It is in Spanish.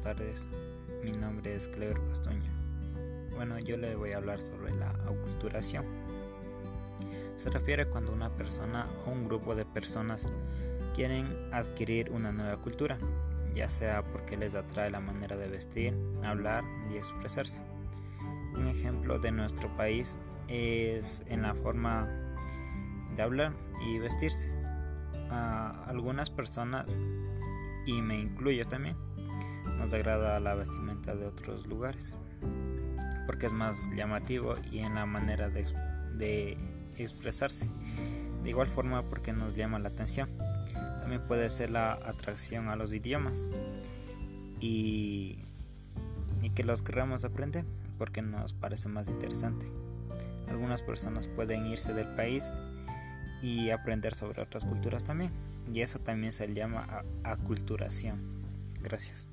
tardes. Mi nombre es Clever Pastuña. Bueno, yo le voy a hablar sobre la aculturación. Se refiere cuando una persona o un grupo de personas quieren adquirir una nueva cultura, ya sea porque les atrae la manera de vestir, hablar y expresarse. Un ejemplo de nuestro país es en la forma de hablar y vestirse. A algunas personas, y me incluyo también, nos agrada la vestimenta de otros lugares porque es más llamativo y en la manera de, expresarse. De igual forma porque nos llama la atención. También puede ser la atracción a los idiomas y, y que los queramos aprender porque nos parece más interesante. Algunas personas pueden irse del país y aprender sobre otras culturas también. Y eso también se llama aculturación. Gracias.